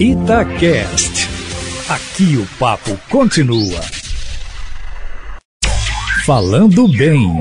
Itacast. Aqui o papo continua. Falando bem.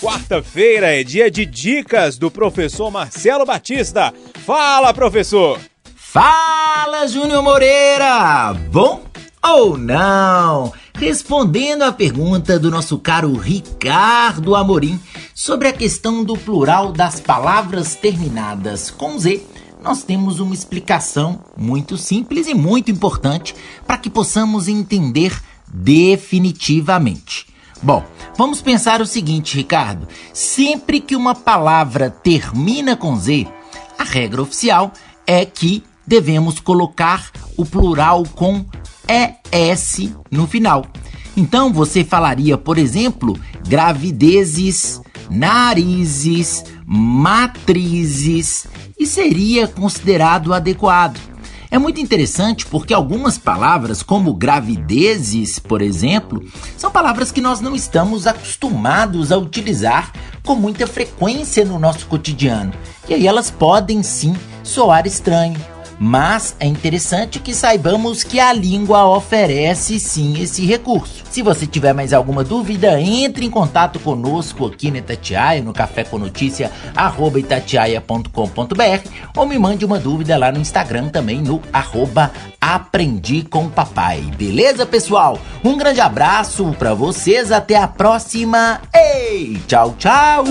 Quarta-feira é dia de dicas do professor Marcelo Batista. Fala, professor! Fala, Júnior Moreira! Bom ou não? Respondendo à pergunta do nosso caro Ricardo Amorim sobre a questão do plural das palavras terminadas com Z, nós temos uma explicação muito simples e muito importante para que possamos entender definitivamente. Bom, vamos pensar o seguinte, Ricardo: sempre que uma palavra termina com Z, a regra oficial é que devemos colocar o plural com ES no final. Então você falaria, por exemplo, gravidezes, narizes, matrizes e seria considerado adequado. É muito interessante porque algumas palavras, como gravidezes, por exemplo, são palavras que nós não estamos acostumados a utilizar com muita frequência no nosso cotidiano. E aí elas podem sim soar estranho mas é interessante que saibamos que a língua oferece sim esse recurso. Se você tiver mais alguma dúvida, entre em contato conosco aqui na Itatiaia, no Café com Notícia, arroba itatiaia.com.br ou me mande uma dúvida lá no Instagram também no arroba aprendi com papai. Beleza, pessoal? Um grande abraço para vocês, até a próxima. Ei, tchau, tchau!